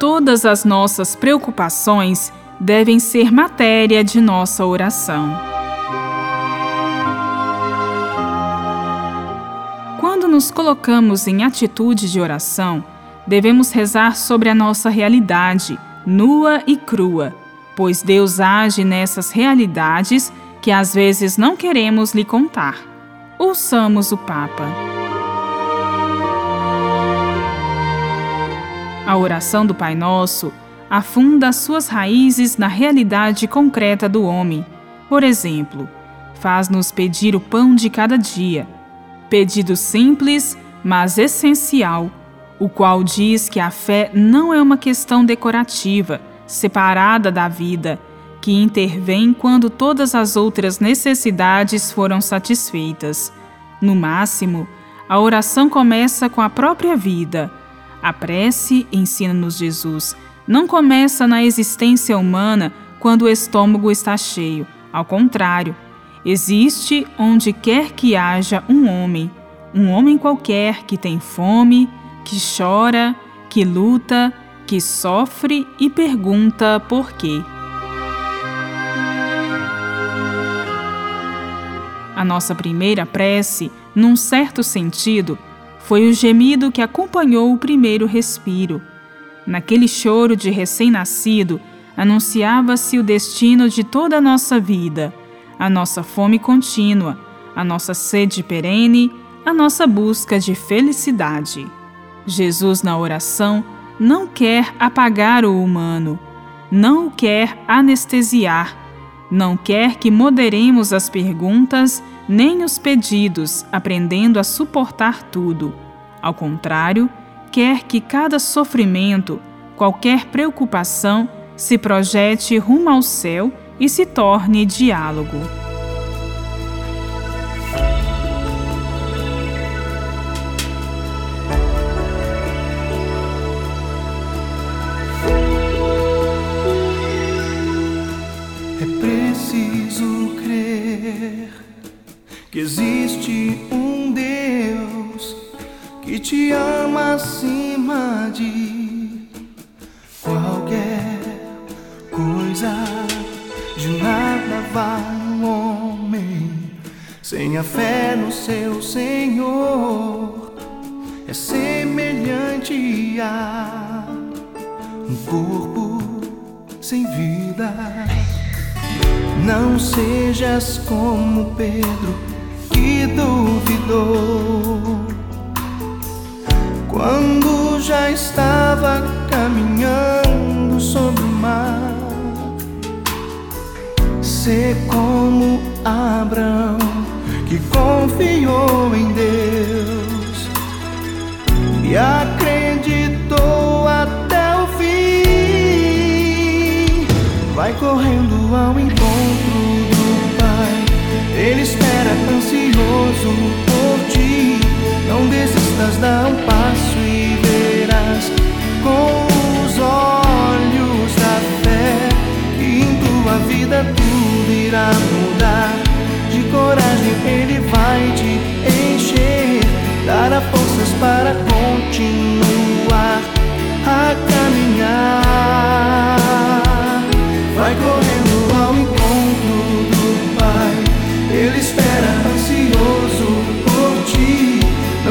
Todas as nossas preocupações devem ser matéria de nossa oração. Quando nos colocamos em atitude de oração, devemos rezar sobre a nossa realidade, nua e crua, pois Deus age nessas realidades que às vezes não queremos lhe contar. Ouçamos o Papa. A oração do Pai Nosso afunda suas raízes na realidade concreta do homem. Por exemplo, faz-nos pedir o pão de cada dia. Pedido simples, mas essencial, o qual diz que a fé não é uma questão decorativa, separada da vida, que intervém quando todas as outras necessidades foram satisfeitas. No máximo, a oração começa com a própria vida a prece, ensina-nos Jesus, não começa na existência humana quando o estômago está cheio. Ao contrário, existe onde quer que haja um homem, um homem qualquer que tem fome, que chora, que luta, que sofre e pergunta por quê. A nossa primeira prece, num certo sentido, foi o gemido que acompanhou o primeiro respiro. Naquele choro de recém-nascido, anunciava-se o destino de toda a nossa vida, a nossa fome contínua, a nossa sede perene, a nossa busca de felicidade. Jesus, na oração, não quer apagar o humano, não o quer anestesiar, não quer que moderemos as perguntas nem os pedidos, aprendendo a suportar tudo. Ao contrário, quer que cada sofrimento, qualquer preocupação, se projete rumo ao céu e se torne diálogo. Te ama acima de qualquer coisa. De nada vai um homem sem a fé no seu Senhor. É semelhante a um corpo sem vida. Não sejas como Pedro que duvidou quando já estava caminhando sobre o mar. Ser como Abraão que confiou em Deus e acreditou até o fim. Vai correndo ao encontro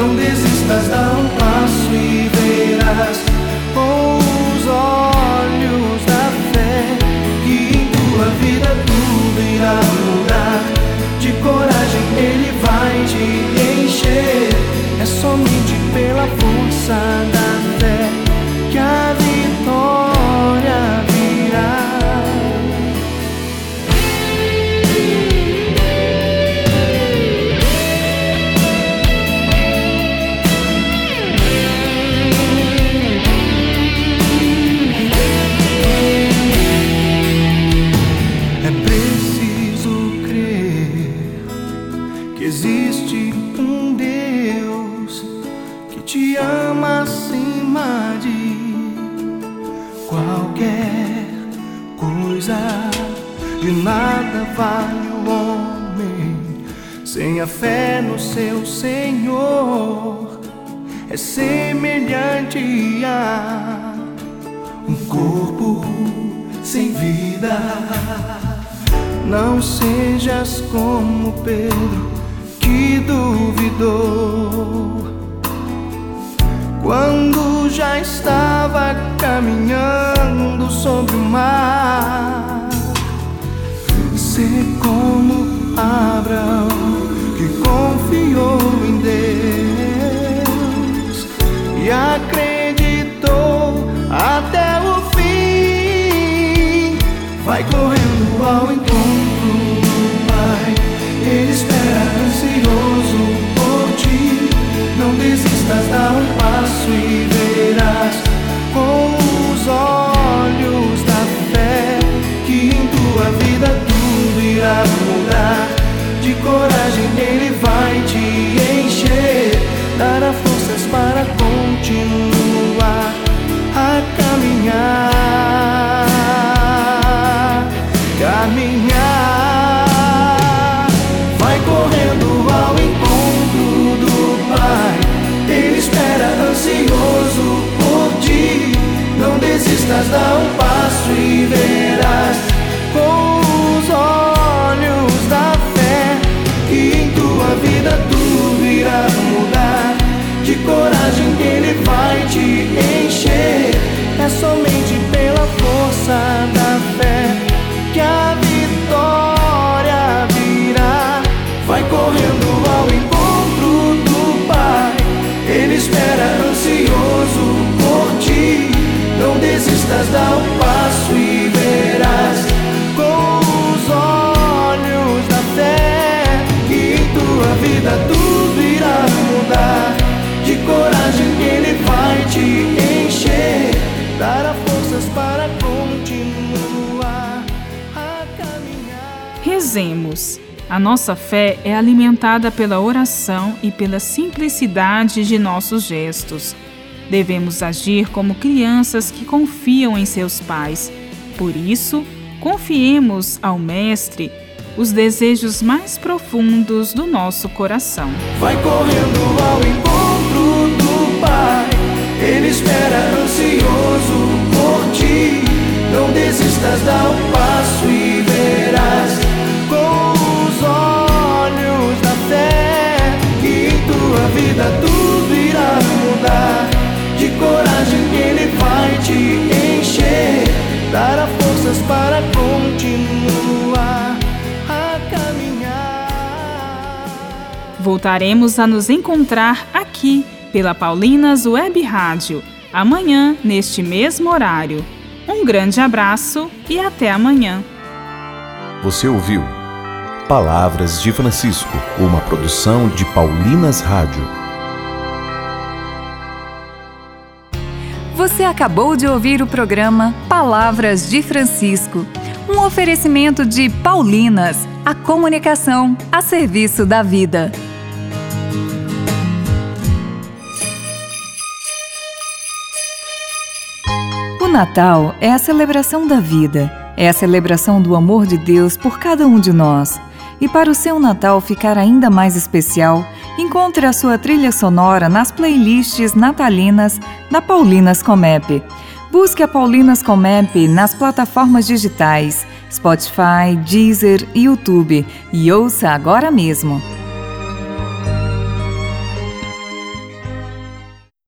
Não desistas, dá um passo e verás. De nada vale o homem sem a fé no seu Senhor. É semelhante a um corpo sem vida. Não sejas como Pedro que duvidou quando já estava caminhando sobre o mar. Ser como Abraão que confiou dá um passo e verás com os olhos da fé que em tua vida tudo irá mudar. De coragem Ele vai te encher. É somente pela força da fé que a vitória virá. Vai correndo ao encontro do Pai. Ele espera ansioso por ti. Não desistas, dá um passo e verás com os olhos da fé que tua vida tudo irá mudar. De coragem Ele vai te encher, dará forças para continuar a caminhar. Rezemos. A nossa fé é alimentada pela oração e pela simplicidade de nossos gestos. Devemos agir como crianças que confiam em seus pais. Por isso, confiemos ao Mestre os desejos mais profundos do nosso coração. Vai correndo ao encontro do Pai. Ele espera ansioso por ti. Não desistas, dá um passo e dará forças para continuar a caminhar. Voltaremos a nos encontrar aqui pela Paulinas Web Rádio, amanhã, neste mesmo horário. Um grande abraço e até amanhã. Você ouviu Palavras de Francisco, uma produção de Paulinas Rádio. Você acabou de ouvir o programa Palavras de Francisco, um oferecimento de Paulinas, a comunicação a serviço da vida. O Natal é a celebração da vida, é a celebração do amor de Deus por cada um de nós. E para o seu Natal ficar ainda mais especial, encontre a sua trilha sonora nas playlists natalinas da Paulinas Comep. Busque a Paulinas Comep nas plataformas digitais Spotify, Deezer e YouTube e ouça agora mesmo.